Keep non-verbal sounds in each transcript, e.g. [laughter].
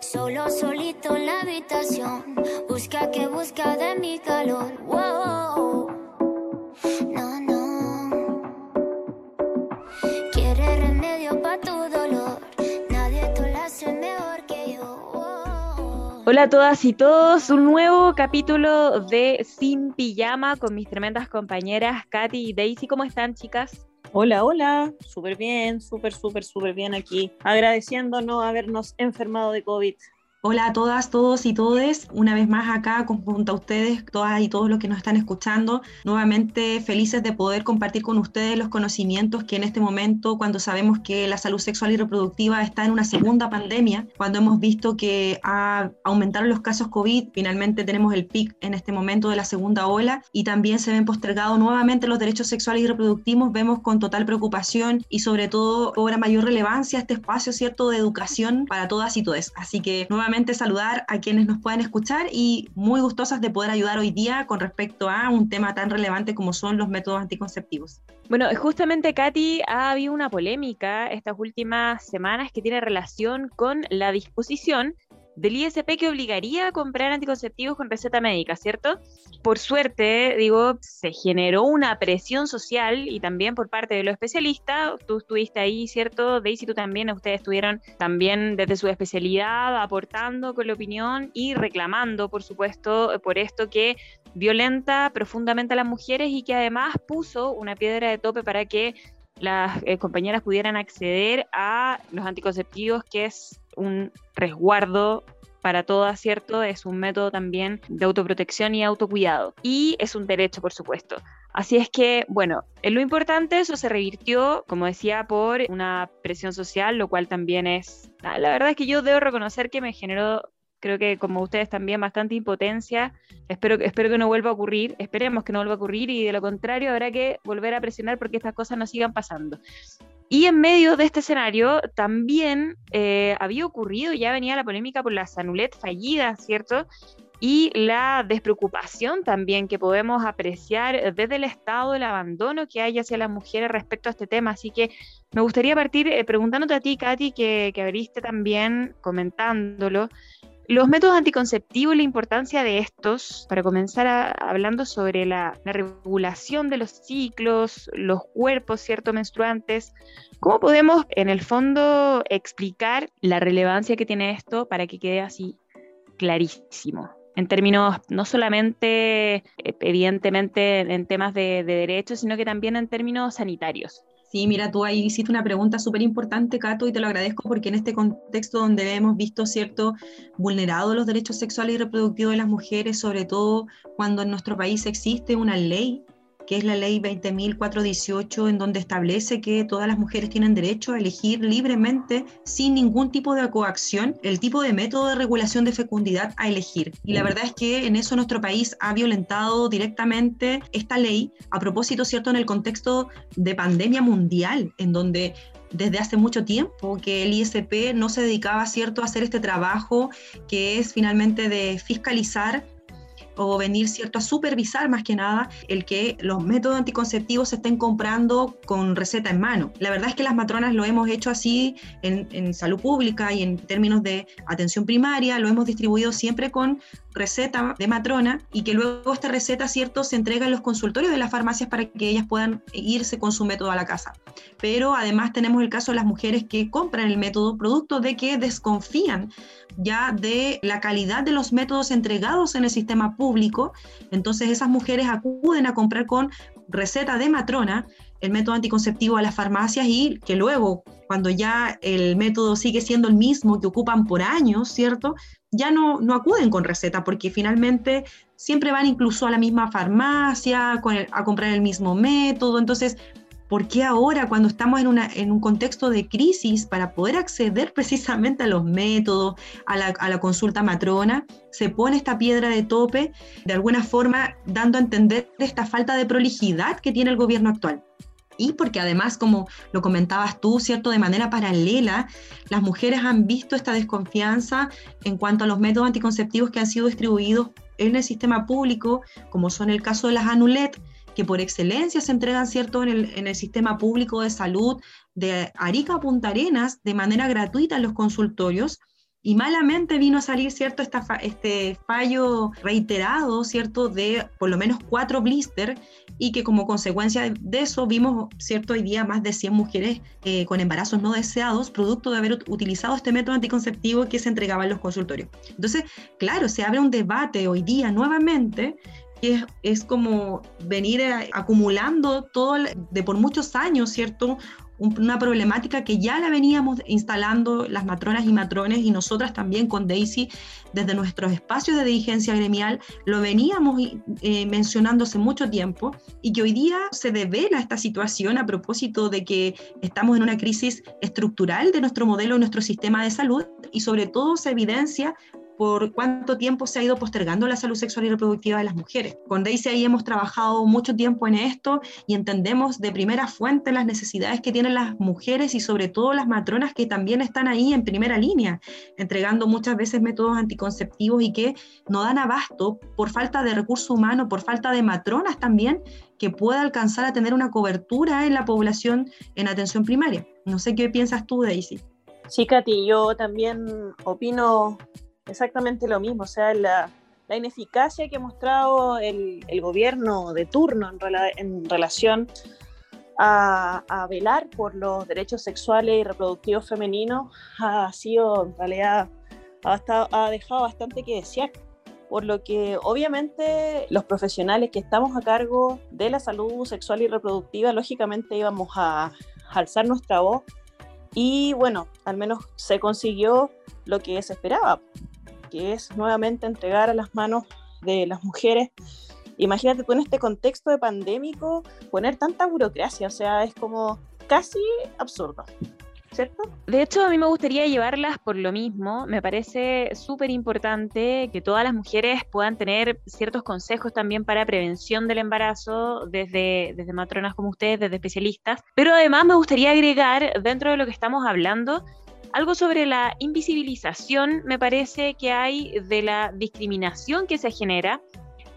Solo solito en la habitación. Busca que busca de mi calor. Wow. No, no. Quiere remedio para tu dolor. Nadie lo hace mejor que yo. Hola a todas y todos, un nuevo capítulo de Sin Pijama con mis tremendas compañeras Katy y Daisy. ¿Cómo están, chicas? Hola, hola, súper bien, súper, súper, súper bien aquí, agradeciéndonos habernos enfermado de COVID. Hola a todas, todos y todes, una vez más acá junto a ustedes, todas y todos los que nos están escuchando, nuevamente felices de poder compartir con ustedes los conocimientos que en este momento, cuando sabemos que la salud sexual y reproductiva está en una segunda pandemia, cuando hemos visto que ha aumentado los casos COVID, finalmente tenemos el pic en este momento de la segunda ola y también se ven postergados nuevamente los derechos sexuales y reproductivos, vemos con total preocupación y sobre todo cobra mayor relevancia este espacio, ¿cierto?, de educación para todas y todes. Así que nuevamente saludar a quienes nos pueden escuchar y muy gustosas de poder ayudar hoy día con respecto a un tema tan relevante como son los métodos anticonceptivos. Bueno, justamente Katy, ha habido una polémica estas últimas semanas que tiene relación con la disposición del ISP que obligaría a comprar anticonceptivos con receta médica, ¿cierto? Por suerte, digo, se generó una presión social y también por parte de los especialistas. Tú estuviste ahí, ¿cierto? Daisy, tú también, ustedes estuvieron también desde su especialidad aportando con la opinión y reclamando, por supuesto, por esto que violenta profundamente a las mujeres y que además puso una piedra de tope para que las eh, compañeras pudieran acceder a los anticonceptivos, que es un resguardo para todas, ¿cierto? Es un método también de autoprotección y autocuidado. Y es un derecho, por supuesto. Así es que, bueno, en lo importante eso se revirtió, como decía, por una presión social, lo cual también es, la verdad es que yo debo reconocer que me generó creo que como ustedes también, bastante impotencia. Espero, espero que no vuelva a ocurrir, esperemos que no vuelva a ocurrir y de lo contrario habrá que volver a presionar porque estas cosas no sigan pasando. Y en medio de este escenario también eh, había ocurrido, ya venía la polémica por las anulet fallidas, ¿cierto? Y la despreocupación también que podemos apreciar desde el estado del abandono que hay hacia las mujeres respecto a este tema. Así que me gustaría partir eh, preguntándote a ti, Katy, que abriste también comentándolo. Los métodos anticonceptivos y la importancia de estos, para comenzar hablando sobre la, regulación de los ciclos, los cuerpos, ¿cierto?, menstruantes, ¿cómo podemos en el fondo explicar la relevancia que tiene esto para que quede así clarísimo? En términos no solamente, eh, evidentemente, en temas de derechos, sino que también en términos sanitarios. Sí, mira, tú ahí hiciste una pregunta súper importante, Cato, y te lo agradezco porque en este contexto donde hemos visto, ¿cierto?, vulnerados los derechos sexuales y reproductivos de las mujeres, sobre todo cuando en nuestro país existe una ley que es la ley 20.418, en donde establece que todas las mujeres tienen derecho a elegir libremente, sin ningún tipo de coacción, el tipo de método de regulación de fecundidad a elegir. Y la verdad es que en eso nuestro país ha violentado directamente esta ley, a propósito, ¿cierto?, en el contexto de pandemia mundial, en donde desde hace mucho tiempo que el ISP no se dedicaba, ¿cierto?, a hacer este trabajo que es finalmente de fiscalizar o venir, ¿cierto?, a supervisar más que nada el que los métodos anticonceptivos se estén comprando con receta en mano. La verdad es que las matronas lo hemos hecho así en, en salud pública y en términos de atención primaria, lo hemos distribuido siempre con receta de matrona y que luego esta receta, ¿cierto?, se entrega en los consultorios de las farmacias para que ellas puedan irse con su método a la casa. Pero además tenemos el caso de las mujeres que compran el método producto de que desconfían ya de la calidad de los métodos entregados en el sistema público. Entonces esas mujeres acuden a comprar con receta de matrona el método anticonceptivo a las farmacias y que luego, cuando ya el método sigue siendo el mismo que ocupan por años, ¿cierto? Ya no, no acuden con receta porque finalmente siempre van incluso a la misma farmacia a comprar el mismo método. Entonces, ¿por qué ahora cuando estamos en, una, en un contexto de crisis para poder acceder [laughs] precisamente a los métodos, a la, a la consulta matrona, se pone esta piedra de tope, de alguna forma dando a entender esta falta de prolijidad que tiene el gobierno actual? Y porque además, como lo comentabas tú, ¿cierto? De manera paralela, las mujeres han visto esta desconfianza en cuanto a los métodos anticonceptivos que han sido distribuidos en el sistema público, como son el caso de las Anulet, que por excelencia se entregan, ¿cierto?, en el, en el sistema público de salud de Arica a Punta Arenas de manera gratuita en los consultorios Y malamente vino a salir, ¿cierto?, Esta este fallo reiterado, ¿cierto?, de por lo menos cuatro blister y que como consecuencia de eso vimos, ¿cierto?, hoy día más de 100 mujeres eh, con embarazos no deseados, producto de haber utilizado este método anticonceptivo que se entregaba en los consultorios. Entonces, claro, se abre un debate hoy día nuevamente que es, como venir acumulando todo de por muchos años, ¿cierto? Una problemática que ya la veníamos instalando las matronas y matrones y nosotras también con Daisy desde nuestros espacios de dirigencia gremial, lo veníamos eh, mencionando hace mucho tiempo y que hoy día se devela esta situación a propósito de que estamos en una crisis estructural de nuestro modelo, de nuestro sistema de salud y sobre todo se evidencia por cuánto tiempo se ha ido postergando la salud sexual y reproductiva de las mujeres. Con Daisy ahí hemos trabajado mucho tiempo en esto y entendemos de primera fuente las necesidades que tienen las mujeres y sobre todo las matronas que también están ahí en primera línea, entregando muchas veces métodos anticonceptivos y que no dan abasto por falta de recurso humano, por falta de matronas también que pueda alcanzar a tener una cobertura en la población en atención primaria. No sé qué piensas tú, Daisy. Sí, Katy, yo también opino exactamente lo mismo, o sea, la, ineficacia que ha mostrado el, gobierno de turno en, relación a, velar por los derechos sexuales y reproductivos femeninos ha sido, en realidad, ha, ha dejado bastante que desear por lo que obviamente los profesionales que estamos a cargo de la salud sexual y reproductiva, lógicamente íbamos a alzar nuestra voz y bueno, al menos se consiguió lo que se esperaba, que es nuevamente entregar a las manos de las mujeres. Imagínate tú en este contexto de pandémico poner tanta burocracia, o sea, es como casi absurdo. ¿Cierto? De hecho, a mí me gustaría llevarlas por lo mismo. Me parece súper importante que todas las mujeres puedan tener ciertos consejos también para prevención del embarazo desde, desde matronas como ustedes, desde especialistas. Pero además me gustaría agregar, dentro de lo que estamos hablando, algo sobre la invisibilización, me parece que hay de la discriminación que se genera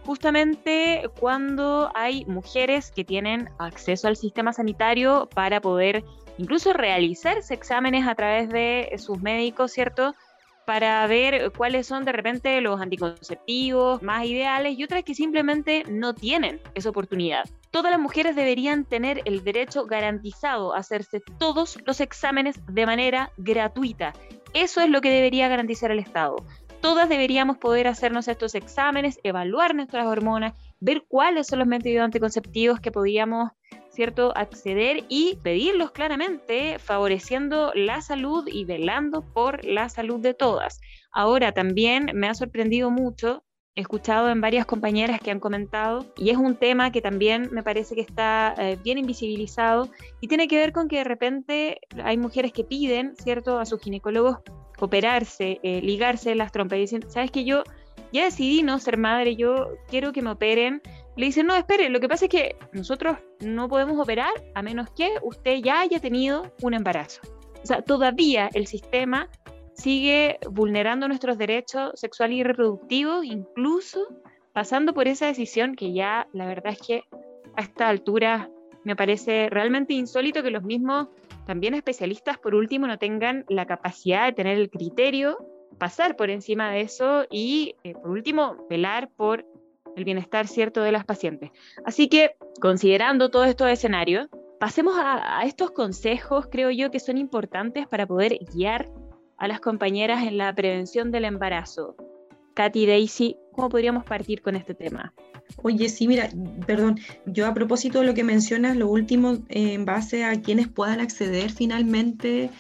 justamente cuando hay mujeres que tienen acceso al sistema sanitario para poder incluso realizarse exámenes a través de sus médicos, ¿cierto? Para ver cuáles son de repente los anticonceptivos más ideales y otras que simplemente no tienen esa oportunidad todas las mujeres deberían tener el derecho garantizado a hacerse todos los exámenes de manera gratuita. Eso es lo que debería garantizar el Estado. Todas deberíamos poder hacernos estos exámenes, evaluar nuestras hormonas, ver cuáles son los métodos anticonceptivos que podíamos ¿cierto? acceder y pedirlos claramente, favoreciendo la salud y velando por la salud de todas. Ahora también me ha sorprendido mucho he escuchado en varias compañeras que han comentado y es un tema que también me parece que está eh, bien invisibilizado y tiene que ver con que de repente hay mujeres que piden, ¿cierto?, a sus ginecólogos operarse, eh, ligarse las trompas y dicen, ¿sabes que yo ya decidí no ser madre, yo quiero que me operen? Le dicen, no, espere, lo que pasa es que nosotros no podemos operar a menos que usted ya haya tenido un embarazo. O sea, todavía el sistema sigue vulnerando nuestros derechos sexuales y reproductivos, incluso pasando por esa decisión que ya la verdad es que a esta altura me parece realmente insólito que los mismos también especialistas por último no tengan la capacidad de tener el criterio, pasar por encima de eso y eh, por último velar por el bienestar cierto de las pacientes. Así que considerando todos estos escenarios, pasemos a estos consejos, creo yo, que son importantes para poder guiar a las compañeras en la prevención del embarazo. Katy Daisy, ¿cómo podríamos partir con este tema? Oye, sí, mira, perdón, yo a propósito de lo que mencionas, lo último, eh, en base a quienes puedan acceder finalmente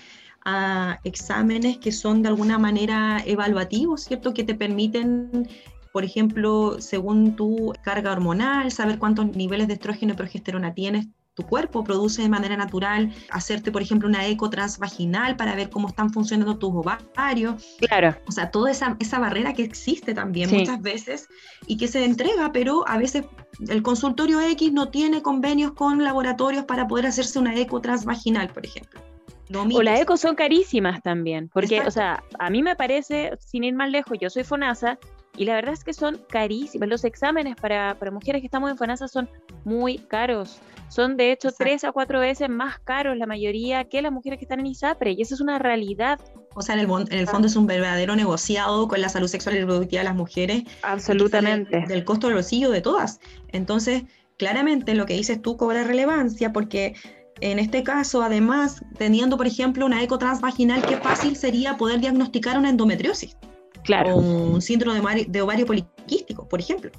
a exámenes que son de alguna manera evaluativos, ¿cierto? Que te permiten, por ejemplo, según tu carga hormonal, saber cuántos niveles de estrógeno y progesterona tienes, tu cuerpo produce de manera natural, hacerte, por ejemplo, una eco transvaginal para ver cómo están funcionando tus ovarios. Claro. O sea, toda esa, esa barrera que existe también muchas veces y que se entrega, pero a veces el consultorio X no tiene convenios con laboratorios para poder hacerse una eco transvaginal, por ejemplo. o las ecos son carísimas también, porque, o sea, a mí me parece, sin ir más lejos, yo soy FONASA, y la verdad es que son carísimas. Los exámenes para, para mujeres que estamos en FONASA son muy caros. Son de hecho tres a cuatro veces más caros la mayoría que las mujeres que están en ISAPRE. Y esa es una realidad. O sea, en el, en el fondo es un verdadero negociado con la salud sexual y reproductiva de las mujeres. Absolutamente. Del costo del bolsillo de todas. Entonces, claramente lo que dices tú cobra relevancia porque en este caso, además, teniendo, por ejemplo, una eco transvaginal, qué fácil sería poder diagnosticar una endometriosis. Claro. O un síndrome de, ovario poliquístico, por ejemplo.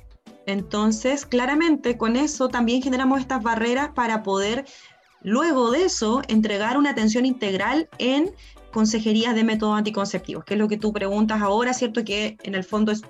Entonces, claramente, con eso también generamos estas barreras para poder, luego de eso, entregar una atención integral en consejerías de métodos anticonceptivos, que es lo que tú preguntas ahora, ¿cierto? Que en el fondo es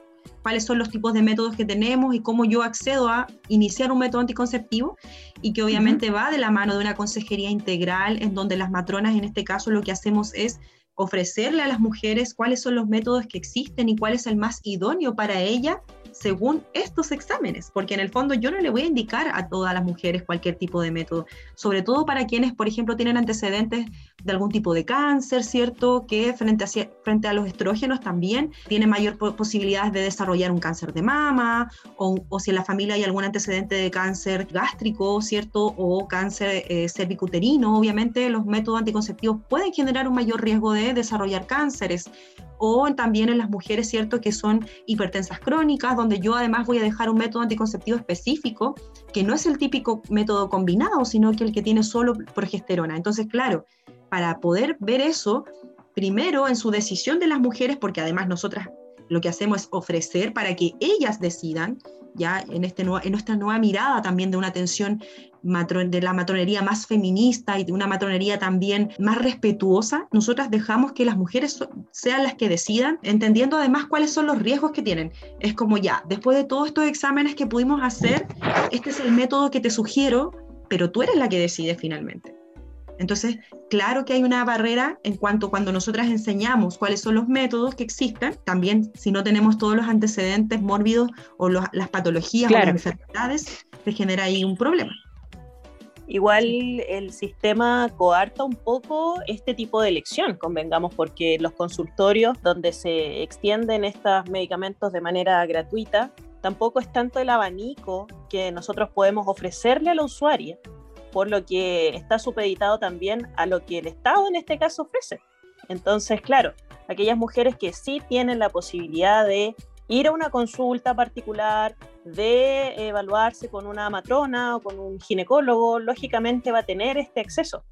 cuáles son los tipos de métodos que tenemos y cómo yo accedo a iniciar un método anticonceptivo y que obviamente va de la mano de una consejería integral en donde las matronas en este caso lo que hacemos es ofrecerle a las mujeres cuáles son los métodos que existen y cuál es el más idóneo para ella según estos exámenes, porque en el fondo yo no le voy a indicar a todas las mujeres cualquier tipo de método, sobre todo para quienes, por ejemplo, tienen antecedentes de algún tipo de cáncer, ¿cierto? Que frente a, frente a los estrógenos también tiene mayor posibilidades de desarrollar un cáncer de mama, o, o, si en la familia hay algún antecedente de cáncer gástrico, ¿cierto? O cáncer eh, cervicuterino, obviamente los métodos anticonceptivos pueden generar un mayor riesgo de desarrollar cánceres o también en las mujeres, ¿cierto?, que son hipertensas crónicas, donde yo además voy a dejar un método anticonceptivo específico, que no es el típico método combinado, sino que el que tiene solo progesterona. Entonces, claro, para poder ver eso, primero en su decisión de las mujeres, porque además nosotras lo que hacemos es ofrecer para que ellas decidan, ya en, este en nuestra nueva mirada también de una atención de la matronería más feminista y de una matronería también más respetuosa, nosotras dejamos que las mujeres sean las que decidan, entendiendo además cuáles son los riesgos que tienen. Es como ya, después de todos estos exámenes que pudimos hacer, este es el método que te sugiero, pero tú eres la que decide finalmente. Entonces, claro que hay una barrera en cuanto cuando nosotras enseñamos cuáles son los métodos que existen, también si no tenemos todos los antecedentes mórbidos o las patologías o las enfermedades, se genera ahí un problema. Igual el sistema coarta un poco este tipo de elección, convengamos, porque los consultorios donde se extienden estos medicamentos de manera gratuita, tampoco es tanto el abanico que nosotros podemos ofrecerle a la usuaria, por lo que está supeditado también a lo que el Estado en este caso ofrece. Entonces, claro, aquellas mujeres que sí tienen la posibilidad de ir a una consulta particular, de evaluarse con una matrona o con un ginecólogo, lógicamente va a tener este acceso.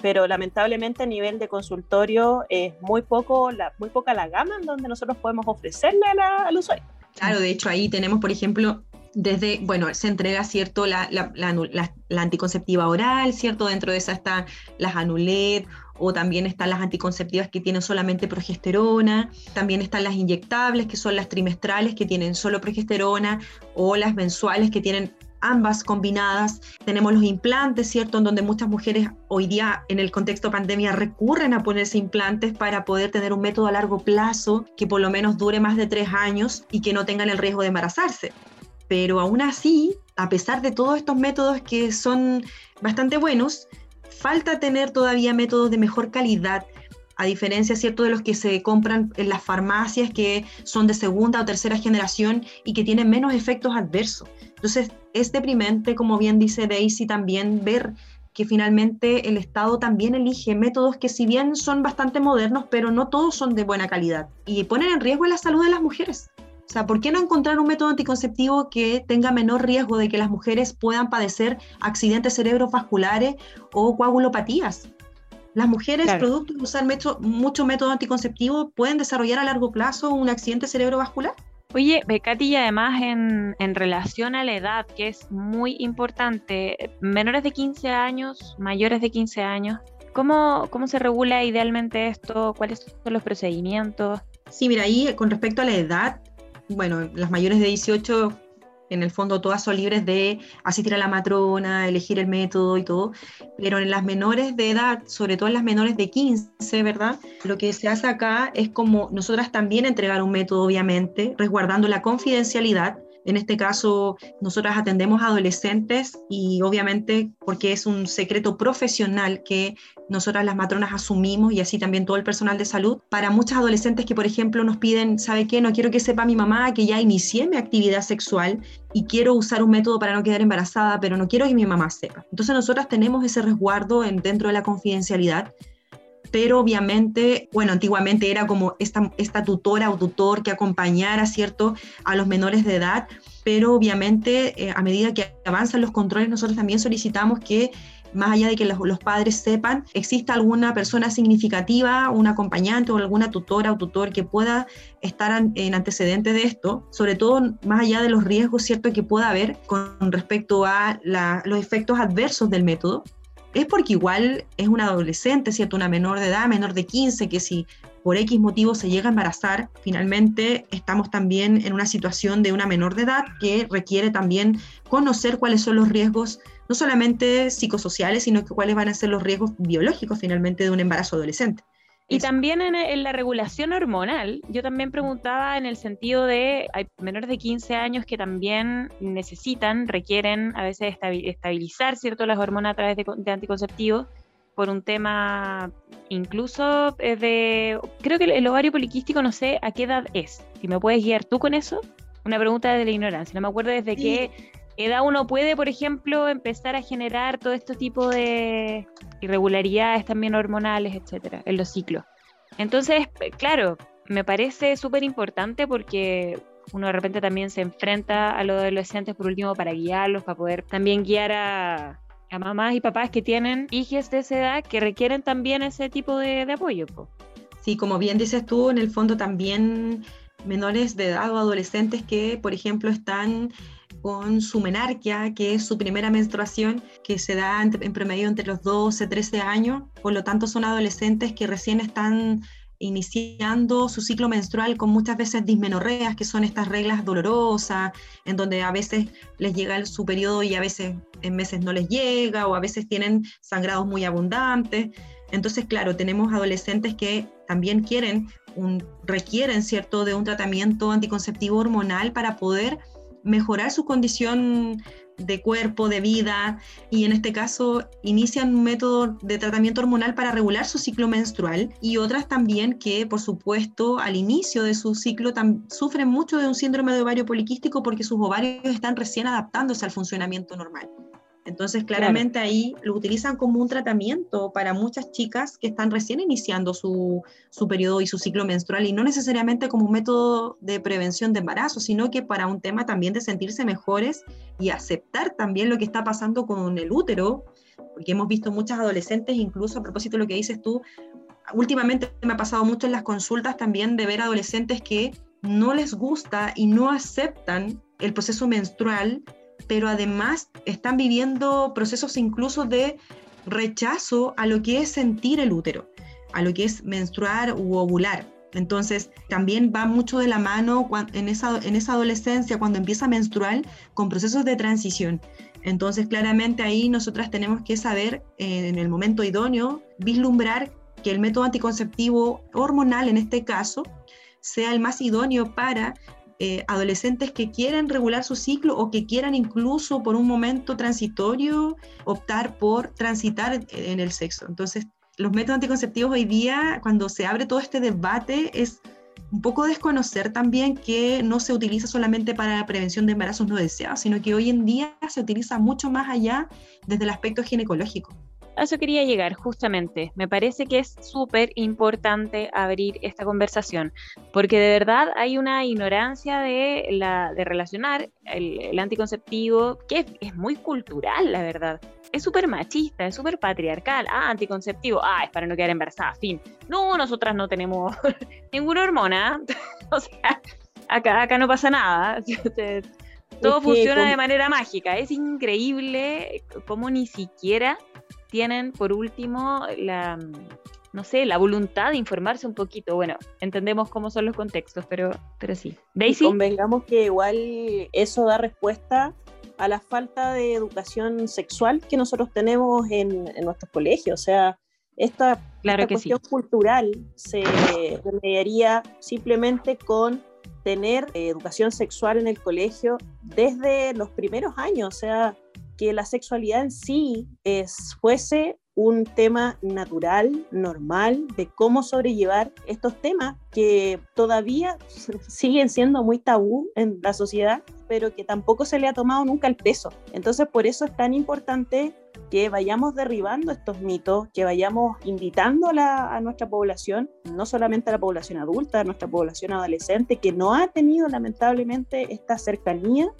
Pero lamentablemente a nivel de consultorio es muy, poco, la, muy poca la gama en donde nosotros podemos ofrecerle al usuario. Claro, de hecho ahí tenemos, por ejemplo, desde, bueno, se entrega, ¿cierto?, la, la, anticonceptiva oral, ¿cierto? Dentro de esa están las anulet o también están las anticonceptivas que tienen solamente progesterona, también están las inyectables, que son las trimestrales que tienen solo progesterona, o las mensuales que tienen ambas combinadas. Tenemos los implantes, ¿cierto? En donde muchas mujeres hoy día en el contexto pandemia recurren a ponerse implantes para poder tener un método a largo plazo que por lo menos dure más de tres años y que no tengan el riesgo de embarazarse. Pero aún así, a pesar de todos estos métodos que son bastante buenos, falta tener todavía métodos de mejor calidad, a diferencia, ¿cierto?, de los que se compran en las farmacias que son de segunda o tercera generación y que tienen menos efectos adversos. Entonces, es deprimente, como bien dice Daisy, también ver que finalmente el Estado también elige métodos que si bien son bastante modernos, pero no todos son de buena calidad y ponen en riesgo la salud de las mujeres. O sea, ¿por qué no encontrar un método anticonceptivo que tenga menor riesgo de que las mujeres puedan padecer accidentes cerebrovasculares o coagulopatías? Las mujeres, producto de usar mucho método anticonceptivo, pueden desarrollar a largo plazo un accidente cerebrovascular. Oye, Becati, y además en, en, relación a la edad, que es muy importante, menores de 15 años, mayores de 15 años, ¿cómo, cómo se regula idealmente esto? ¿Cuáles son los procedimientos? Sí, mira, ahí con respecto a la edad, bueno, las mayores de 18, en el fondo todas son libres de asistir a la matrona, elegir el método y todo, pero en las menores de edad, sobre todo en las menores de 15, ¿verdad? Lo que se hace acá es como nosotras también entregar un método, obviamente, resguardando la confidencialidad en este caso, nosotras atendemos a adolescentes y obviamente porque es un secreto profesional que nosotras las matronas asumimos y así también todo el personal de salud. Para muchas adolescentes que, por ejemplo, nos piden, ¿sabe qué? No quiero que sepa mi mamá que ya inicié mi actividad sexual y quiero usar un método para no quedar embarazada, pero no quiero que mi mamá sepa. Entonces nosotras tenemos ese resguardo en, dentro de la confidencialidad pero obviamente, bueno, antiguamente era como esta, esta tutora o tutor que acompañara, ¿cierto?, a los menores de edad, pero obviamente eh, a medida que avanzan los controles, nosotros también solicitamos que más allá de que los, padres sepan, exista alguna persona significativa, un acompañante o alguna tutora o tutor que pueda estar en antecedente de esto, sobre todo más allá de los riesgos cierto que pueda haber con respecto a los efectos adversos del método, es porque igual es una adolescente, ¿cierto? Una menor de edad, menor de 15, que si por X motivo se llega a embarazar, finalmente estamos también en una situación de una menor de edad que requiere también conocer cuáles son los riesgos, no solamente psicosociales, sino que cuáles van a ser los riesgos biológicos finalmente de un embarazo adolescente. Y también en, la regulación hormonal, yo también preguntaba en el sentido de, hay menores de 15 años que también necesitan, requieren a veces estabilizar, ¿cierto?, las hormonas a través de, anticonceptivos por un tema incluso eh, de, creo que el ovario poliquístico no sé a qué edad es, si me puedes guiar tú con eso, una pregunta de la ignorancia, no me acuerdo desde qué edad uno puede, por ejemplo, empezar a generar todo este tipo de irregularidades también hormonales, etcétera, en los ciclos. Entonces, claro, me parece súper importante porque uno de repente también se enfrenta a los adolescentes por último para guiarlos, para poder también guiar a, mamás y papás que tienen hijos de esa edad que requieren también ese tipo de, apoyo. Sí, como bien dices tú, en el fondo también menores de edad o adolescentes que, por ejemplo, están con su menarquia, que es su primera menstruación, que se da en, promedio entre los 12, 13 años. Por lo tanto, son adolescentes que recién están iniciando su ciclo menstrual con muchas veces dismenorreas, que son estas reglas dolorosas, en donde a veces les llega su periodo y a veces en meses no les llega, o a veces tienen sangrados muy abundantes. Entonces, claro, tenemos adolescentes que también quieren, requieren, ¿cierto?, de un tratamiento anticonceptivo hormonal para poder mejorar su condición de cuerpo, de vida, y en este caso inician un método de tratamiento hormonal para regular su ciclo menstrual y otras también que, por supuesto, al inicio de su ciclo sufren mucho de un síndrome de ovario poliquístico porque sus ovarios están recién adaptándose al funcionamiento normal. Entonces, claramente ahí lo utilizan como un tratamiento para muchas chicas que están recién iniciando su, su, periodo y su ciclo menstrual y no necesariamente como un método de prevención de embarazo, sino que para un tema también de sentirse mejores y aceptar también lo que está pasando con el útero, porque hemos visto muchas adolescentes, incluso a propósito de lo que dices tú, últimamente me ha pasado mucho en las consultas también de ver adolescentes que no les gusta y no aceptan el proceso menstrual pero además están viviendo procesos incluso de rechazo a lo que es sentir el útero, a lo que es menstruar u ovular. Entonces, también va mucho de la mano en esa, en esa adolescencia, cuando empieza a menstruar, con procesos de transición. Entonces, claramente ahí nosotras tenemos que saber, eh, en el momento idóneo, vislumbrar que el método anticonceptivo hormonal, en este caso, sea el más idóneo para eh, adolescentes que quieran regular su ciclo o que quieran incluso por un momento transitorio optar por transitar en el sexo. Entonces, los métodos anticonceptivos hoy día, cuando se abre todo este debate, es un poco desconocer también que no se utiliza solamente para la prevención de embarazos no deseados, sino que hoy en día se utiliza mucho más allá desde el aspecto ginecológico a eso quería llegar, justamente. Me parece que es súper importante abrir esta conversación, porque de verdad hay una ignorancia de, la, de relacionar el, anticonceptivo, que es, muy cultural, la verdad. Es súper machista, es súper patriarcal. Ah, anticonceptivo, ah, es para no quedar embarazada, fin. No, nosotras no tenemos [laughs] ninguna hormona. [laughs] o sea, acá, acá no pasa nada. [laughs] Todo funciona de manera mágica. Es increíble cómo ni siquiera tienen por último la, no sé, la voluntad de informarse un poquito. Bueno, entendemos cómo son los contextos, pero, pero sí. Daisy. convengamos que igual eso da respuesta a la falta de educación sexual que nosotros tenemos en, nuestros colegios. O sea, esta, cuestión cultural se remediaría simplemente con tener educación sexual en el colegio desde los primeros años. O sea, que la sexualidad en sí es, fuese un tema natural, normal, de cómo sobrellevar estos temas que todavía [laughs] siguen siendo muy tabú en la sociedad, pero que tampoco se le ha tomado nunca el peso. Entonces, por eso es tan importante que vayamos derribando estos mitos, que vayamos invitando a, a, nuestra población, no solamente a la población adulta, a nuestra población adolescente, que no ha tenido lamentablemente esta cercanía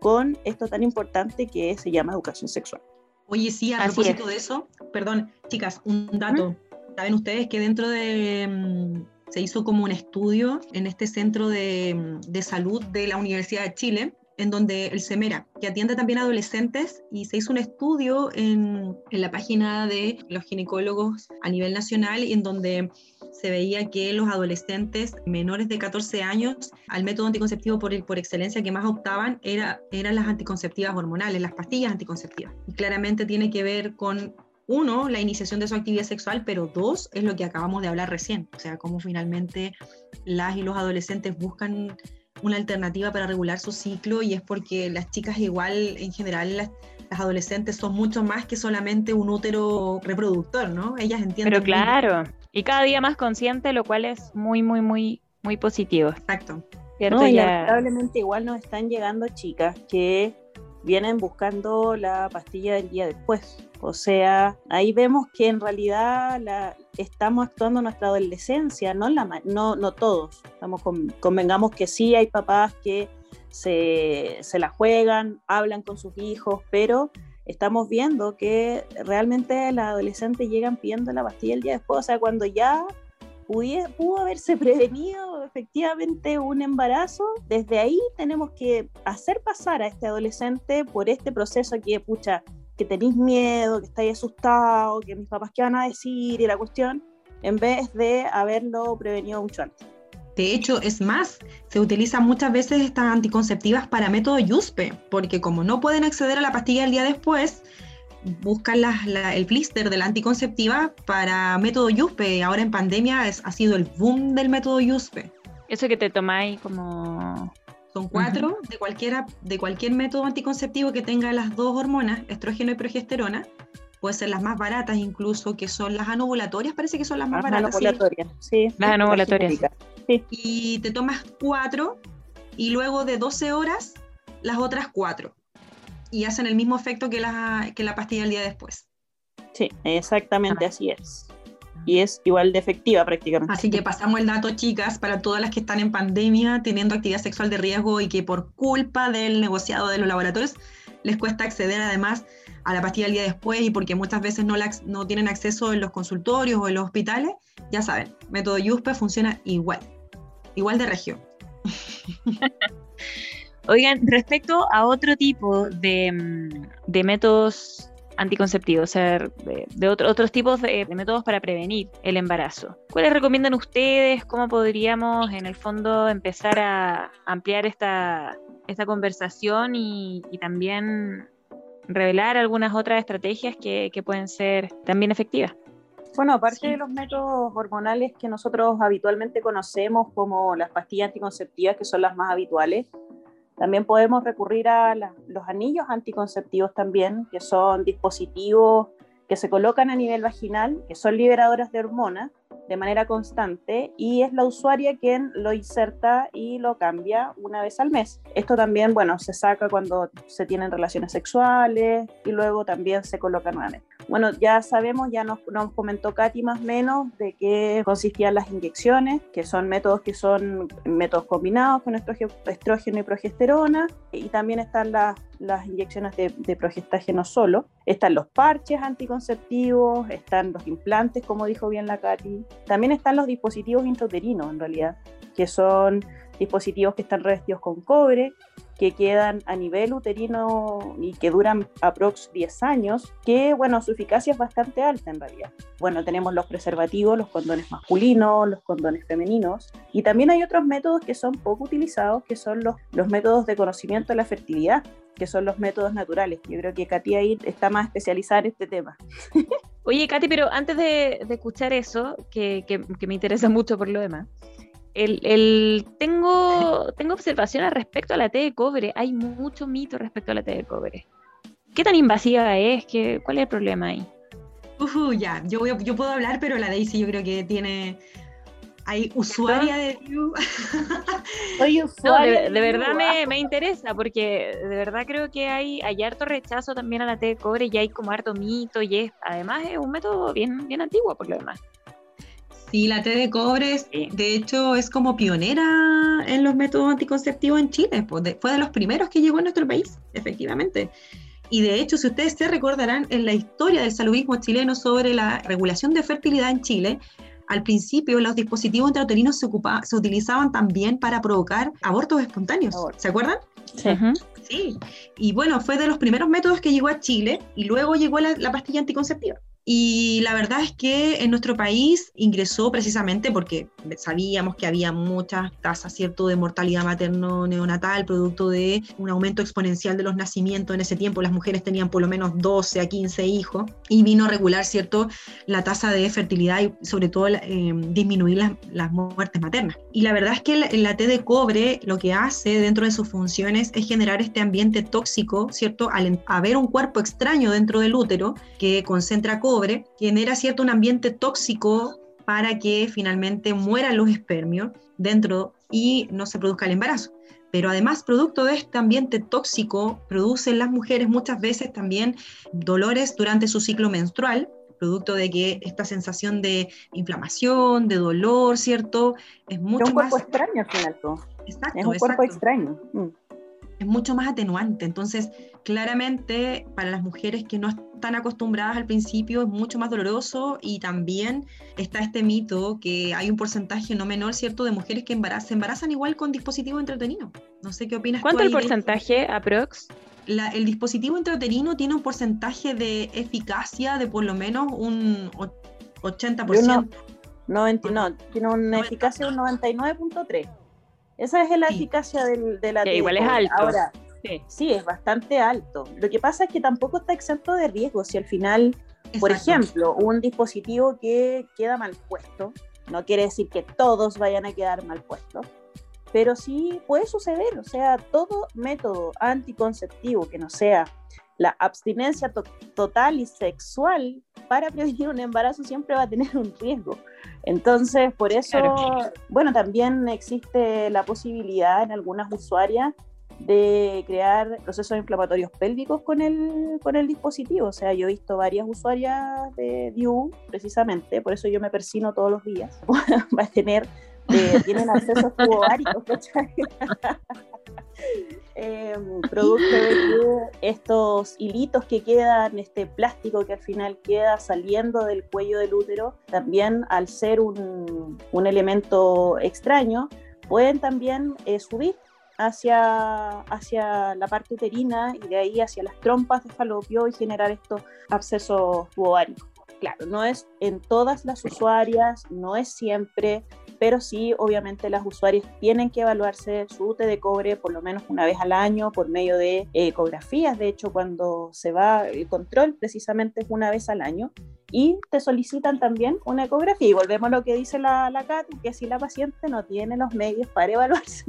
con esto tan importante que se llama educación sexual. Oye, sí, a propósito de eso, perdón, chicas, un dato. Saben ustedes que dentro de... Mm, se hizo como un estudio en este centro de, mm, de salud de la Universidad de Chile, en donde el CEMERA, que atiende también a adolescentes, y se hizo un estudio en, en, la página de los ginecólogos a nivel nacional, en donde se veía que los adolescentes menores de 14 años al método anticonceptivo por, por excelencia que más optaban era, eran las anticonceptivas hormonales, las pastillas anticonceptivas. Y claramente tiene que ver con uno, la iniciación de su actividad sexual, pero dos, es lo que acabamos de hablar recién, o sea, cómo finalmente las y los adolescentes buscan una alternativa para regular su ciclo y es porque las chicas igual en general las, las, adolescentes son mucho más que solamente un útero reproductor, ¿no? Ellas entienden. Pero claro, y cada día más consciente, lo cual es muy, muy, muy, muy positivo. Exacto. ¿Cierto? No, y ya... lamentablemente igual nos están llegando chicas que vienen buscando la pastilla del día después. O sea, ahí vemos que en realidad estamos actuando nuestra adolescencia, no, la, no, no todos. Estamos con, convengamos que sí hay papás que se, se la juegan, hablan con sus hijos, pero estamos viendo que realmente las adolescentes llegan pidiendo la pastilla el día después, o sea, cuando ya pudo haberse [laughs] prevenido efectivamente un embarazo, desde ahí tenemos que hacer pasar a este adolescente por este proceso que, pucha, que tenéis miedo, que estáis asustado, que mis papás qué van a decir y la cuestión, en vez de haberlo prevenido mucho antes. De hecho, es más, se utilizan muchas veces estas anticonceptivas para método YUSPE, porque como no pueden acceder a la pastilla el día después, buscan la, la, el blister de la anticonceptiva para método YUSPE. Ahora en pandemia es, ha sido el boom del método YUSPE. Eso que te tomáis como... Son cuatro uh -huh. de, cualquiera, de cualquier método anticonceptivo que tenga las dos hormonas, estrógeno y progesterona. Puede ser las más baratas incluso, que son las anovulatorias, parece que son las más las baratas. Anovulatorias, sí. sí. Las anovulatorias. Sí. Y te tomas cuatro y luego de 12 horas las otras cuatro y hacen el mismo efecto que la, que la pastilla el día después. Sí, exactamente ah. así es. Y es igual de efectiva prácticamente. Así que pasamos el dato, chicas, para todas las que están en pandemia teniendo actividad sexual de riesgo y que por culpa del negociado de los laboratorios les cuesta acceder además a la pastilla el día después y porque muchas veces no, la, no tienen acceso en los consultorios o en los hospitales, ya saben, método YUSPE funciona igual, igual de región. [laughs] Oigan, respecto a otro tipo de, mm, de métodos anticonceptivos, o sea, de, otro, otros tipos de, de, métodos para prevenir el embarazo. ¿Cuáles recomiendan ustedes? ¿Cómo podríamos, en el fondo, empezar a ampliar esta, esta conversación y, y también revelar algunas otras estrategias que, que pueden ser también efectivas? Bueno, aparte sí. de los métodos hormonales que nosotros habitualmente conocemos como las pastillas anticonceptivas, que son las más habituales, también podemos recurrir a los anillos anticonceptivos también, que son dispositivos que se colocan a nivel vaginal, que son liberadoras de hormonas de manera constante y es la usuaria quien lo inserta y lo cambia una vez al mes. Esto también, bueno, se saca cuando se tienen relaciones sexuales y luego también se coloca nuevamente. Bueno, ya sabemos, ya nos, nos comentó Katy más o menos de qué consistían las inyecciones, que son métodos que son métodos combinados con estrógeno y progesterona, y también están las, las inyecciones de, de progestágeno solo. Están los parches anticonceptivos, están los implantes, como dijo bien la Katy. También están los dispositivos intrauterinos, en realidad, que son dispositivos que están revestidos con cobre, que quedan a nivel uterino y que duran aprox 10 años, que bueno, su eficacia es bastante alta en realidad. Bueno, tenemos los preservativos, los condones masculinos, los condones femeninos, y también hay otros métodos que son poco utilizados, que son los, los métodos de conocimiento de la fertilidad, que son los métodos naturales. Yo creo que Katy ahí está más especializada en este tema. [laughs] Oye, Katy, pero antes de, escuchar eso, que, me interesa [laughs] mucho por lo demás, el, tengo, tengo observaciones respecto a la T de cobre. Hay mucho mito respecto a la T de cobre. ¿Qué tan invasiva es? ¿Qué, ¿Cuál es el problema ahí? Uh, ya, yo, yo, puedo hablar, pero la Daisy yo creo que tiene Hay usuaria de View. [laughs] Soy No, usuaria. de, de verdad me, me interesa, porque de verdad creo que hay, hay harto rechazo también a la té de cobre y hay como harto mito y es, además es un método bien, bien antiguo por lo demás. Sí, la T de cobre, es- Sí. de hecho, es como pionera en los métodos anticonceptivos en Chile. pues, de- fue de los primeros que llegó a nuestro país, efectivamente. Y de hecho, si ustedes se recordarán, en la historia del saludismo chileno sobre la regulación de fertilidad en Chile, al principio los dispositivos intrauterinos se, ocupa- se utilizaban también para provocar abortos espontáneos. ¿Se acuerdan? Sí. Y bueno, fue de los primeros métodos que llegó a Chile y luego llegó la, la pastilla anticonceptiva. Y la verdad es que en nuestro país ingresó precisamente porque sabíamos que había muchas tasas, ¿cierto?, de mortalidad materno-neonatal, producto de un aumento exponencial de los nacimientos. En ese tiempo las mujeres tenían por lo menos 12 a 15 hijos y vino a regular, ¿cierto?, la tasa de fertilidad y sobre todo eh, disminuir las, las muertes maternas. Y la verdad es que la, la de cobre lo que hace dentro de sus funciones es generar este ambiente tóxico, ¿cierto? Al haber un cuerpo extraño dentro del útero que concentra cobre, genera, ¿cierto?, un ambiente tóxico para que finalmente mueran los espermios dentro y no se produzca el embarazo. Pero además, producto de este ambiente tóxico, producen las mujeres muchas veces también dolores durante su ciclo menstrual, producto de que esta sensación de inflamación, de dolor, ¿cierto? Es Es mucho un cuerpo más... extraño al final. Exacto, Es un cuerpo extraño. Mm. es mucho más atenuante. Entonces, claramente para las mujeres que no están acostumbradas al principio es mucho más doloroso y también está este mito que hay un porcentaje no menor, ¿cierto?, de mujeres que embara- se embarazan igual con dispositivo intrauterino. No sé qué opinas tú ¿Cuánto el ahí de- porcentaje, aprox? La- el dispositivo intrauterino tiene un porcentaje de eficacia de por lo menos un o- 80%. Yo 90 no, tiene una eficacia de un 99.3. Esa es la Sí. eficacia del, de la Que igual es alto. Ahora, Sí. sí, es bastante alto. Lo que pasa es que tampoco está exento de riesgo. Si al final, por ejemplo, un dispositivo que queda mal puesto, no quiere decir que todos vayan a quedar mal puestos, pero sí puede suceder. O sea, todo método anticonceptivo que no sea la abstinencia to- total y sexual para prevenir un embarazo siempre va a tener un riesgo. Entonces, por eso, Claro. bueno, también existe la posibilidad en algunas usuarias de crear procesos inflamatorios pélvicos con el, con el dispositivo. O sea, yo he visto varias usuarias de DIU, precisamente, por eso yo me persino todos los días, [laughs] va a tener, eh, tienen acceso a [laughs] ¿cachai? [laughs] Eh, producto de que estos hilitos que quedan, este plástico que al final queda saliendo del cuello del útero, también al ser un, un elemento extraño, pueden también eh, subir hacia, hacia la parte uterina y de ahí hacia las trompas de falopio y generar estos abscesos ováricos. Claro, no es en todas las usuarias, no es siempre, pero sí, obviamente las usuarias tienen que evaluarse su UTE de cobre por lo menos una vez al año por medio de eh, ecografías. De hecho, cuando se va el control, precisamente es una vez al año. Y te solicitan también una ecografía. Y volvemos a lo que dice la, la Katy, que si la paciente no tiene los medios para evaluarse,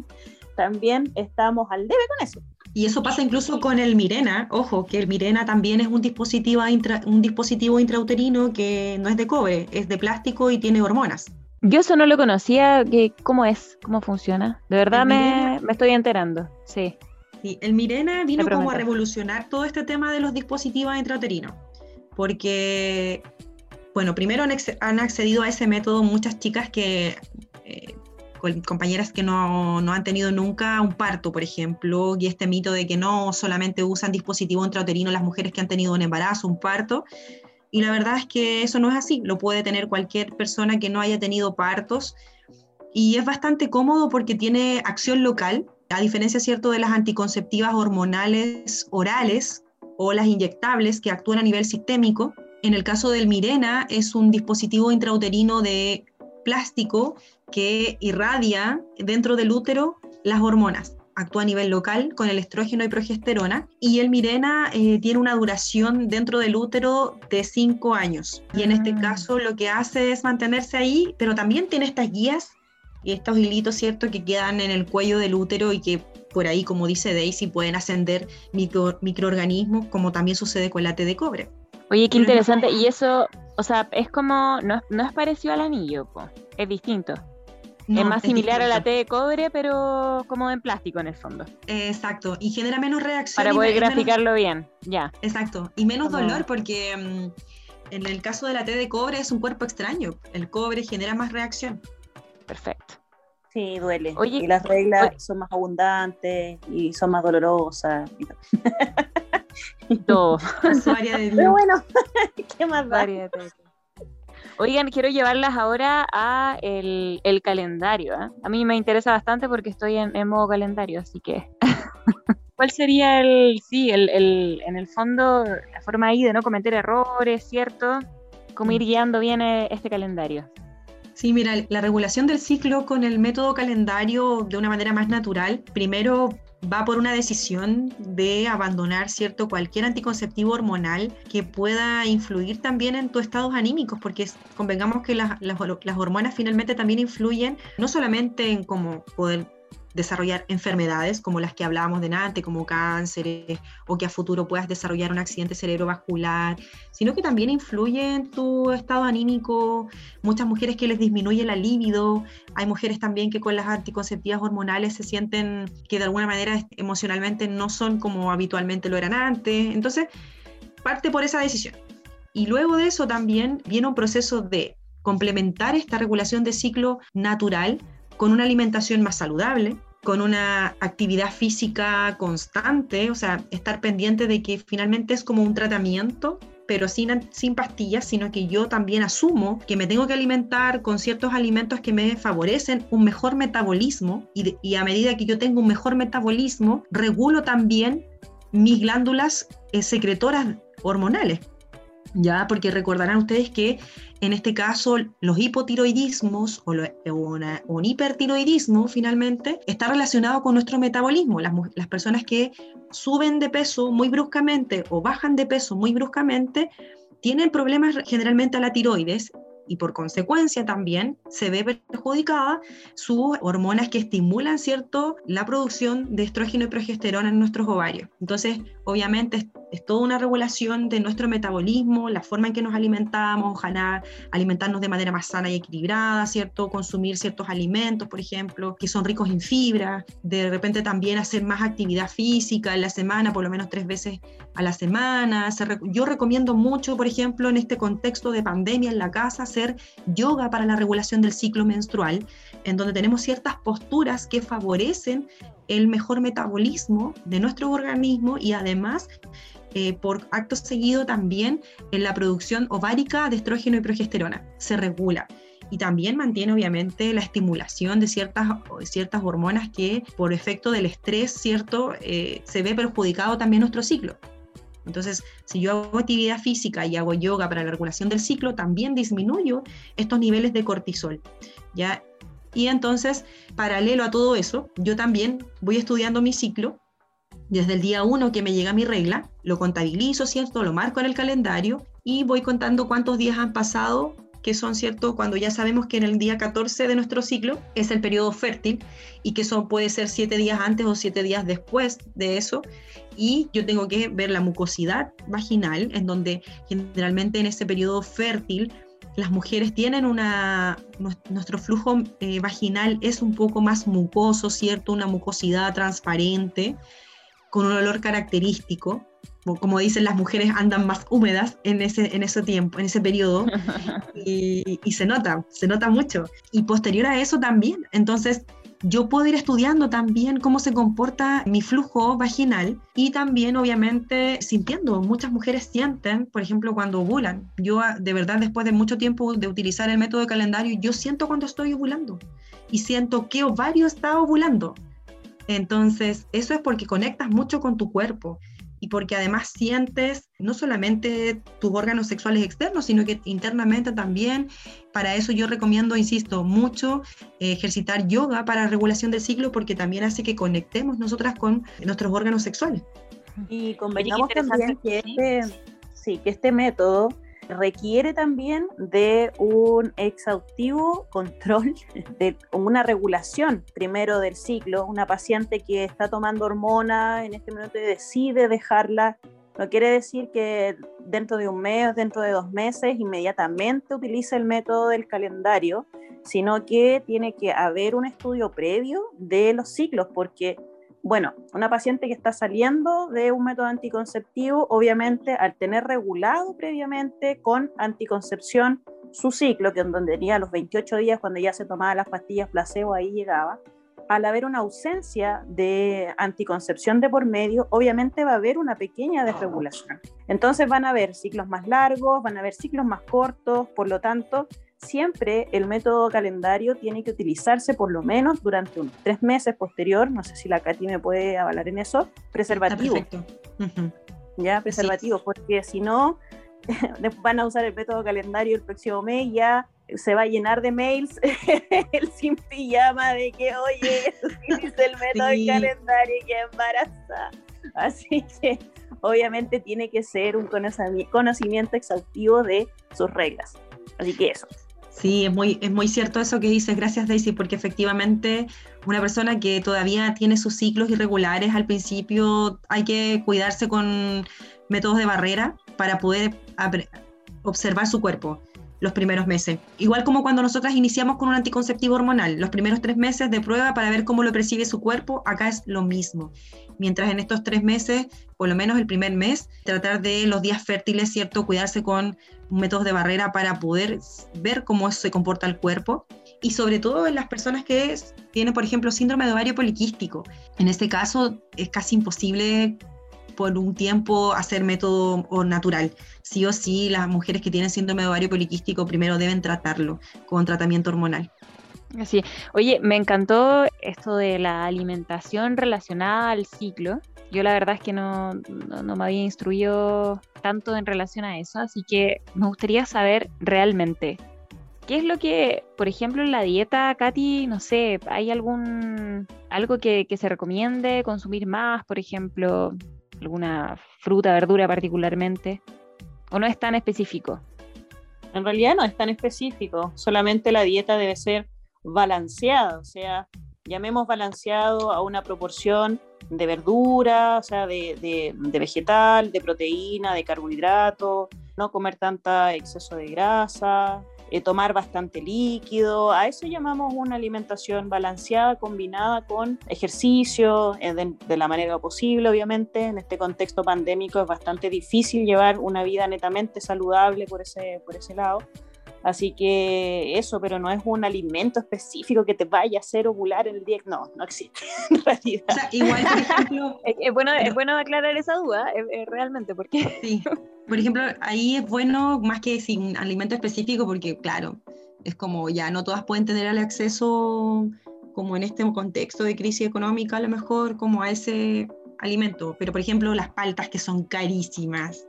también estamos al debe con eso. Y eso pasa incluso con el Mirena. Ojo, que el Mirena también es un dispositivo, intra- un dispositivo intrauterino que no es de cobre, es de plástico y tiene hormonas. Yo eso no lo conocía, que, ¿cómo es? ¿Cómo funciona? De verdad me, Mirena- me estoy enterando, sí. Sí, el Mirena vino como a revolucionar todo este tema de los dispositivos intrauterinos, porque, bueno, primero han, acce- han accedido a ese método muchas chicas que, eh, compañeras que no, no han tenido nunca un parto, por ejemplo, y este mito de que no solamente usan dispositivo intrauterino las mujeres que han tenido un embarazo, un parto, y la verdad es que eso no es así, lo puede tener cualquier persona que no haya tenido partos, y es bastante cómodo porque tiene acción local, a diferencia, ¿cierto?, de las anticonceptivas hormonales orales o las inyectables que actúan a nivel sistémico. En el caso del Mirena, es un dispositivo intrauterino de plástico que irradia dentro del útero las hormonas. Actúa a nivel local con el estrógeno y progesterona. Y el Mirena eh, tiene una duración dentro del útero de 5 años. Y en este Ah. caso lo que hace es mantenerse ahí, pero también tiene estas guías y estos hilitos, ¿cierto?, que quedan en el cuello del útero y que por ahí, como dice Daisy, pueden ascender micro- microorganismos, como también sucede con la T de cobre. Oye, qué interesante. Y eso, o sea, es como, no, es- no es parecido al anillo, po. es distinto. es más similar a la T de cobre, pero como en plástico en el fondo. exacto, y genera menos reacción. Para poder graficarlo bien, ya. Exacto, y menos dolor porque mm, en el caso de la T de cobre es un cuerpo extraño. El cobre genera más reacción. Perfecto. Sí, duele. y las reglas son más abundantes y son más dolorosas. Y todo. [laughs] Pero bueno, [laughs] ¿qué más da? Oigan, quiero llevarlas ahora a el, calendario. ¿eh? A mí me interesa bastante porque estoy en, modo calendario, así que... [laughs] ¿Cuál sería el, sí, el, el, en el fondo, la forma ahí de no cometer errores, ¿cierto? ¿Cómo ir mm. guiando bien eh, este calendario? Sí, mira, la regulación del ciclo con el método calendario de una manera más natural, primero va por una decisión de abandonar cierto cualquier anticonceptivo hormonal que pueda influir también en tus estados anímicos, porque convengamos que las, las hormonas finalmente también influyen no solamente en cómo poder desarrollar enfermedades como las que hablábamos de antes, como cánceres, o que a futuro puedas desarrollar un accidente cerebrovascular, sino que también influye en tu estado anímico. Muchas mujeres que les disminuye la libido, hay mujeres también que con las anticonceptivas hormonales se sienten que de alguna manera emocionalmente no son como habitualmente lo eran antes. Entonces, parte por esa decisión. Y luego de eso también viene un proceso de complementar esta regulación de ciclo natural con una alimentación más saludable, con una actividad física constante, o sea, estar pendiente de que finalmente es como un tratamiento, pero sin, sin pastillas, sino que yo también asumo que me tengo que alimentar con ciertos alimentos que me favorecen un mejor metabolismo y, a medida que yo tengo un mejor metabolismo, regulo también mis glándulas eh, secretoras hormonales. Ya, porque recordarán ustedes que en este caso, los hipotiroidismos o, un hipertiroidismo finalmente está relacionado con nuestro metabolismo. Las, las personas que suben de peso muy bruscamente o bajan de peso muy bruscamente tienen problemas generalmente a la tiroides y por consecuencia también se ve perjudicada sus hormonas que estimulan, ¿cierto?, la producción de estrógeno y progesterona en nuestros ovarios. Entonces, obviamente es, toda una regulación de nuestro metabolismo, la forma en que nos alimentamos, ojalá alimentarnos de manera más sana y equilibrada, ¿cierto?, consumir ciertos alimentos, por ejemplo, que son ricos en fibra, de repente también hacer más actividad física en la semana, por lo menos tres veces a la semana. Yo recomiendo mucho, por ejemplo, en este contexto de pandemia en la casa, hacer yoga para la regulación del ciclo menstrual, en donde tenemos ciertas posturas que favorecen el mejor metabolismo de nuestro organismo y además eh, por acto seguido también en la producción ovárica de estrógeno y progesterona. Se regula y también mantiene obviamente la estimulación de ciertas, ciertas hormonas que por efecto del estrés, ¿cierto? Eh, se ve perjudicado también nuestro ciclo. Entonces, si yo hago actividad física y hago yoga para la regulación del ciclo, también disminuyo estos niveles de cortisol. ¿ya? Y entonces, paralelo a todo eso, yo también voy estudiando mi ciclo. Desde el día 1 que me llega mi regla, lo contabilizo, ¿cierto? Lo marco en el calendario y voy contando cuántos días han pasado que son, ¿cierto? Cuando ya sabemos que en el día 14 de nuestro ciclo es el periodo fértil y que eso puede ser siete días antes o siete días después de eso. Y yo tengo que ver la mucosidad vaginal, en donde generalmente en ese periodo fértil las mujeres tienen una, nuestro flujo eh, vaginal es un poco más mucoso, ¿cierto? Una mucosidad transparente, con un olor característico como dicen las mujeres, andan más húmedas en ese, en ese tiempo, en ese periodo, [laughs] y, se nota, se nota mucho. Y posterior a eso también, entonces yo puedo ir estudiando también cómo se comporta mi flujo vaginal y también obviamente sintiendo. Muchas mujeres sienten, por ejemplo, cuando ovulan. Yo ah, de verdad después de mucho tiempo de utilizar el método de calendario, yo siento cuando estoy ovulando y siento que ovario está ovulando. Entonces, eso es porque conectas mucho con tu cuerpo y porque además sientes no solamente tus órganos sexuales externos, sino que internamente también. Para eso yo recomiendo, insisto, mucho eh, ejercitar yoga para regulación del ciclo porque también hace que conectemos nosotras con nuestros órganos sexuales. Y convengamos también que este, sí, que este método requiere también de un exhaustivo control, [laughs] de una regulación primero del ciclo. Una paciente que está tomando hormona en este momento y decide dejarla, no quiere decir que dentro de un mes, dentro de dos meses, inmediatamente utilice el método del calendario. sino que tiene que haber un estudio previo de los ciclos, porque, bueno, una paciente que está saliendo de un método anticonceptivo, obviamente al tener regulado previamente con anticoncepción su ciclo, que en donde tenía los 28 días cuando ya se tomaba las pastillas placebo, ahí llegaba, al haber una ausencia de anticoncepción de por medio, obviamente va a haber una pequeña desregulación. Entonces van a haber ciclos más largos, van a haber ciclos más cortos, por lo tanto, siempre el método calendario tiene que utilizarse por lo menos durante unos tres meses posterior, no sé si la Katy me puede avalar en eso, preservativo. Ya, preservativo, porque si no, [laughs] van a usar el método calendario el próximo mes ya se va a llenar de mails [laughs] el sin pijama de que, oye, [laughs] dice el método calendario y que embaraza. Así que obviamente tiene que ser un conocimiento exhaustivo de sus reglas. Así que eso. Sí, es muy, es muy cierto eso que dices, gracias Daisy, porque efectivamente una persona que todavía tiene sus ciclos irregulares al principio hay que cuidarse con métodos de barrera para poder observar su cuerpo los primeros meses. Igual como cuando nosotras iniciamos con un anticonceptivo hormonal, los primeros tres meses de prueba para ver cómo lo percibe su cuerpo, acá es lo mismo. Mientras en estos tres meses, por lo menos el primer mes, tratar de los días fértiles, ¿cierto? Cuidarse con métodos de barrera para poder ver cómo se comporta el cuerpo. Y sobre todo en las personas que tienen, por ejemplo, síndrome de ovario poliquístico. En este caso es casi imposible por un tiempo hacer método natural. Sí o sí, las mujeres que tienen síndrome de ovario poliquístico primero deben tratarlo con tratamiento hormonal. Así. Oye, me encantó esto de la alimentación relacionada al ciclo. Yo la verdad es que no, no, me había instruido tanto en relación a eso, así que me gustaría saber realmente ¿Qué es lo que, por ejemplo, en la dieta, Katy, no sé, hay algún algo que, que, se recomiende consumir más, por ejemplo, alguna fruta, verdura particularmente? ¿O no es tan específico? En realidad no es tan específico, solamente la dieta debe ser balanceada, o sea, llamemos balanceado a una proporción de verdura, o sea, de, de, vegetal, de proteína, de carbohidrato, no comer tanta exceso de grasa, eh, tomar bastante líquido. A eso llamamos una alimentación balanceada combinada con ejercicio eh, de, la manera posible, obviamente. En este contexto pandémico es bastante difícil llevar una vida netamente saludable por ese, por ese lado. Así que eso, pero no es un alimento específico que te vaya a hacer ovular en el día. No, no existe [laughs] en realidad. O sea, igual, por ejemplo. [laughs] es, bueno, es bueno aclarar esa duda, realmente, porque. Sí. Por ejemplo, ahí es bueno más que sin alimento específico, porque, claro, es como ya no todas pueden tener el acceso, como en este contexto de crisis económica, a lo mejor, como a ese alimento. Pero, por ejemplo, las paltas que son carísimas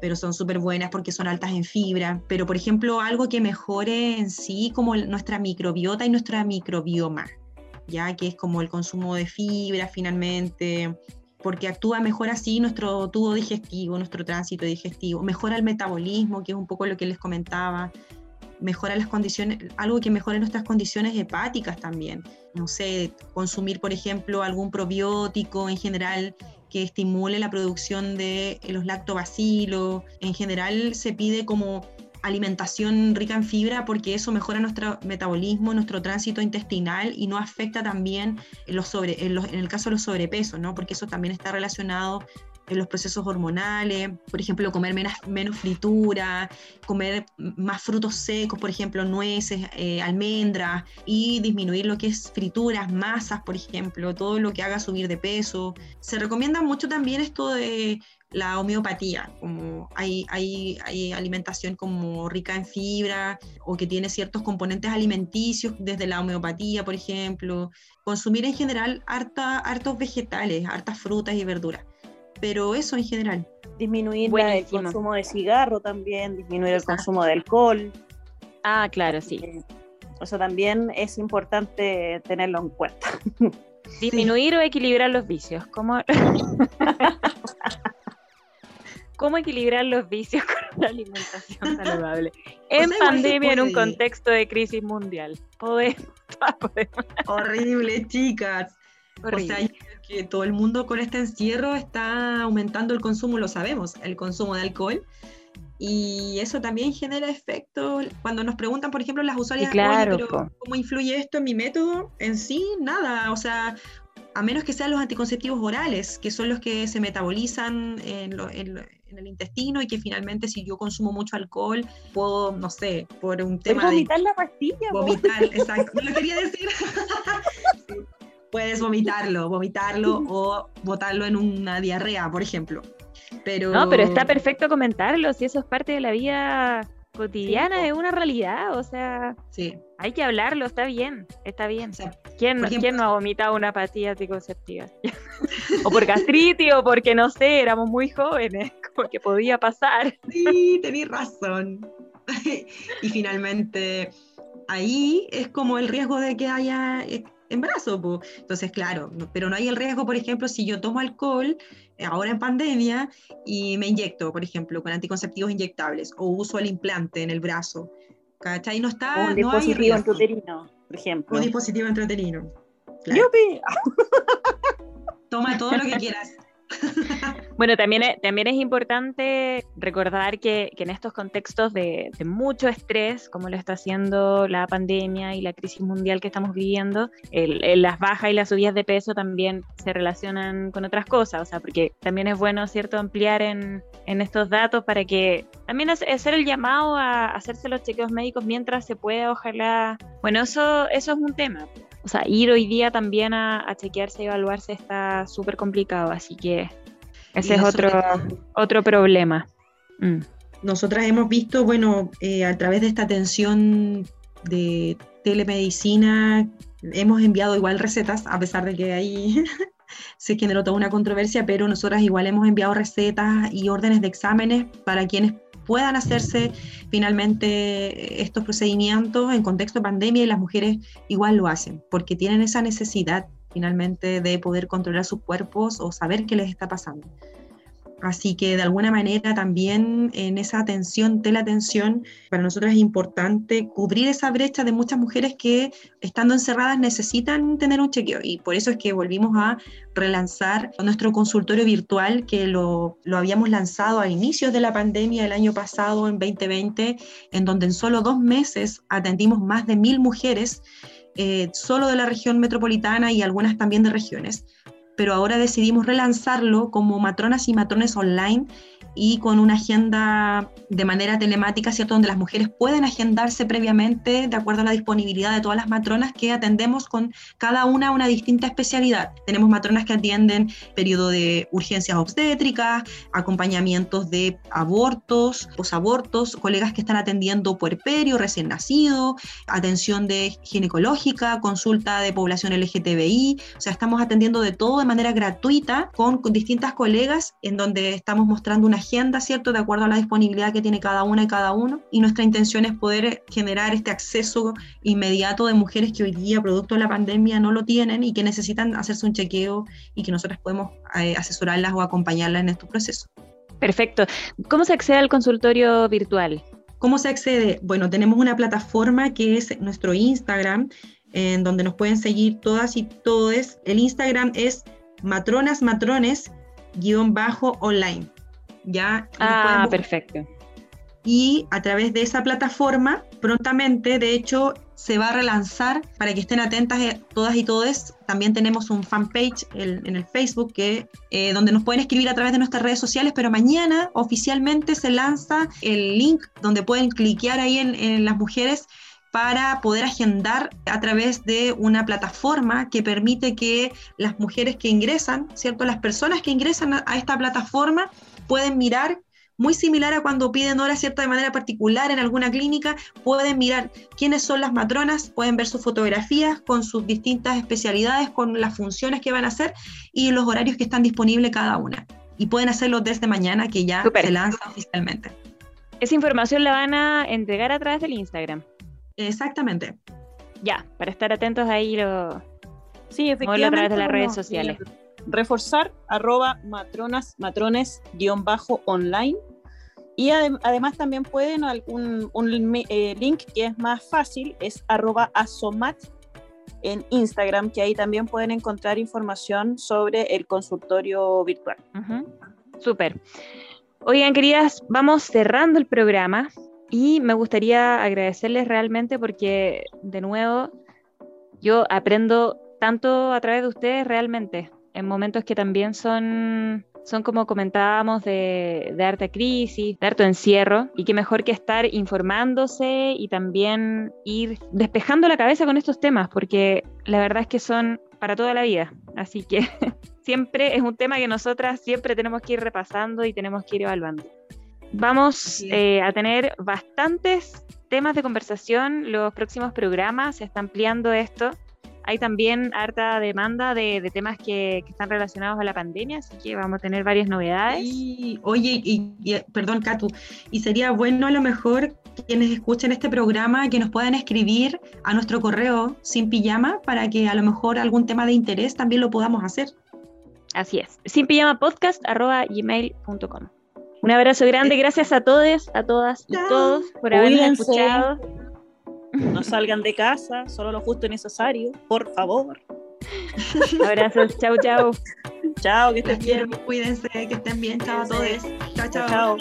pero son súper buenas porque son altas en fibra. Pero, por ejemplo, algo que mejore en sí como nuestra microbiota y nuestra microbioma, ya que es como el consumo de fibra finalmente, porque actúa mejor así nuestro tubo digestivo, nuestro tránsito digestivo, mejora el metabolismo, que es un poco lo que les comentaba, mejora las condiciones, algo que mejore nuestras condiciones hepáticas también. No sé, consumir, por ejemplo, algún probiótico en general que estimule la producción de los lactobacilos. En general se pide como alimentación rica en fibra porque eso mejora nuestro metabolismo, nuestro tránsito intestinal y no afecta también en, los sobre, en, el caso de los sobrepesos, ¿no? porque eso también está relacionado en los procesos hormonales, por ejemplo, comer menos, menos fritura, comer más frutos secos, por ejemplo, nueces, eh, almendras, y disminuir lo que es frituras, masas, por ejemplo, todo lo que haga subir de peso. Se recomienda mucho también esto de la homeopatía, como hay, hay, alimentación como rica en fibra o que tiene ciertos componentes alimenticios desde la homeopatía, por ejemplo. Consumir en general harta, hartos vegetales, hartas frutas y verduras pero eso en general. Disminuir el consumo de cigarro también, disminuir el consumo de alcohol. Ah, claro, sí. eso también es importante tenerlo en cuenta. Disminuir o equilibrar los vicios. ¿Cómo... [laughs] ¿Cómo equilibrar los vicios con una alimentación saludable? En pandemia, en un contexto de crisis mundial. Podemos. [laughs] Horrible, chicas. Horrible. O sea, que todo el mundo con este encierro está aumentando el consumo, lo sabemos, el consumo de alcohol. Y eso también genera efectos. Cuando nos preguntan, por ejemplo, las usuarias, claro, "Oye, pero ¿cómo influye esto en mi método? En sí, nada. O sea, a menos que sean los anticonceptivos orales, que son los que se metabolizan en, lo- en en el intestino y que finalmente si yo consumo mucho alcohol, puedo, no sé, por un tema de vomitar la pastilla, vomitar, [laughs] exacto, no lo quería decir. [laughs] Puedes vomitarlo, vomitarlo [laughs] o botarlo en una diarrea, por ejemplo. Pero, No, pero está perfecto comentarlo, si eso es parte de la vida cotidiana, Sí, es una realidad, o sea, Sí, hay que hablarlo, está bien, está bien. o sea, ¿Quién, ejemplo- quién no ha vomitado una pastilla anticonceptiva? [laughs] o por gastritis, o porque no sé, éramos muy jóvenes, [laughs] como que podía pasar. sí, tenés razón. y finalmente, ahí es como el riesgo de que haya eh, embarazo. po. Entonces, claro, no- pero no hay el riesgo, por ejemplo, si yo tomo alcohol eh, ahora en pandemia y me inyecto, por ejemplo, con anticonceptivos inyectables o uso el implante en el brazo. ¿Cachai? No está, un no hay dispositivo riesgo. intrauterino, por ejemplo. Un dispositivo entretenido. Claro. ¡Yupi! [laughs] Toma todo lo que quieras. [laughs] Bueno, también es, también es importante recordar que, que en estos contextos de, mucho estrés, como lo está haciendo la pandemia y la crisis mundial que estamos viviendo, las bajas y las subidas de peso también se relacionan con otras cosas, o sea, porque también es bueno, ¿cierto?, ampliar en, en estos datos para que también hace- hacer el llamado a hacerse los chequeos médicos mientras se pueda, ojalá. Bueno, eso, eso es un tema. O sea, ir hoy día también a, a chequearse y evaluarse está súper complicado, así que ese es otro, otro problema. Mm. Nosotras hemos visto, bueno, eh, a través de esta atención de telemedicina, hemos enviado igual recetas, a pesar de que ahí [laughs] se generó toda una controversia, pero nosotras igual hemos enviado recetas y órdenes de exámenes para quienes puedan hacerse finalmente estos procedimientos en contexto de pandemia y las mujeres igual lo hacen, porque tienen esa necesidad finalmente de poder controlar sus cuerpos o saber qué les está pasando. Así que de alguna manera también en esa atención, teleatención, para nosotros es importante cubrir esa brecha de muchas mujeres que estando encerradas necesitan tener un chequeo. Y por eso es que volvimos a relanzar nuestro consultorio virtual que lo, lo habíamos lanzado a inicios de la pandemia el año pasado, en 2020, en donde en solo dos meses atendimos más de mil mujeres, eh, solo de la región metropolitana y algunas también de regiones pero ahora decidimos relanzarlo como matronas y matrones online y con una agenda de manera telemática, ¿cierto? Donde las mujeres pueden agendarse previamente de acuerdo a la disponibilidad de todas las matronas que atendemos con cada una una distinta especialidad. Tenemos matronas que atienden periodo de urgencias obstétricas, acompañamientos de abortos, posabortos, colegas que están atendiendo puerperio, recién nacido, atención de ginecológica, consulta de población LGTBI, o sea, estamos atendiendo de todo de manera gratuita con, con distintas colegas en donde estamos mostrando una agenda, ¿cierto?, de acuerdo a la disponibilidad que tiene cada una y cada uno. Y nuestra intención es poder generar este acceso inmediato de mujeres que hoy día, producto de la pandemia, no lo tienen y que necesitan hacerse un chequeo y que nosotros podemos eh, asesorarlas o acompañarlas en este proceso. Perfecto. ¿Cómo se accede al consultorio virtual? ¿Cómo se accede? Bueno, tenemos una plataforma que es nuestro Instagram, en donde nos pueden seguir todas y todos. El Instagram es matronasmatrones-online. ¿Ya? Y nos pueden Ah, buscar. perfecto. y a través de esa plataforma prontamente, de hecho, se va a relanzar para que estén atentas eh, todas y todos. También tenemos un fanpage el- en el Facebook que, eh, donde nos pueden escribir a través de nuestras redes sociales, pero mañana oficialmente se lanza el link donde pueden cliquear ahí en, en las mujeres para poder agendar a través de una plataforma que permite que las mujeres que ingresan, ¿cierto? Las personas que ingresan a- a esta plataforma pueden mirar muy similar a cuando piden hora cierta de manera particular en alguna clínica, pueden mirar quiénes son las matronas, pueden ver sus fotografías con sus distintas especialidades, con las funciones que van a hacer y los horarios que están disponibles cada una. Y pueden hacerlo desde mañana que ya se lanza oficialmente. Esa información la van a entregar a través del Instagram. Exactamente. Ya, para estar atentos ahí lo... Sí, a través de las redes bueno, sociales. eh, reforzar arroba matronas, matrones guion bajo online. Y adem- además también pueden algún un eh, link que es más fácil, es arroba asomat en Instagram, que ahí también pueden encontrar información sobre el consultorio virtual. Ujú. Súper. Oigan, queridas, vamos cerrando el programa y me gustaría agradecerles realmente porque, de nuevo, yo aprendo tanto a través de ustedes realmente, en momentos que también son son como comentábamos de, harta crisis, de harto encierro, y qué mejor que estar informándose y también ir despejando la cabeza con estos temas, porque la verdad es que son para toda la vida. Así que [laughs] siempre es un tema que nosotras siempre tenemos que ir repasando y tenemos que ir evaluando. Vamos eh, a tener bastantes temas de conversación, los próximos programas, se está ampliando esto hay también harta demanda de, temas que, están relacionados a la pandemia, así que vamos a tener varias novedades. Y, oye, y, perdón, Katu, y sería bueno a lo mejor quienes escuchen este programa que nos puedan escribir a nuestro correo sin pijama para que a lo mejor algún tema de interés también lo podamos hacer. Así es, sin pijama podcast gmail.com. Un abrazo grande, gracias a todos, a todas y todos por habernos escuchado. No salgan de casa, solo lo justo y necesario, por favor. Abrazos, chau, chau. Chao, que estén bien. Cuídense, que estén bien. Chao a todos. Chao, chao. chao.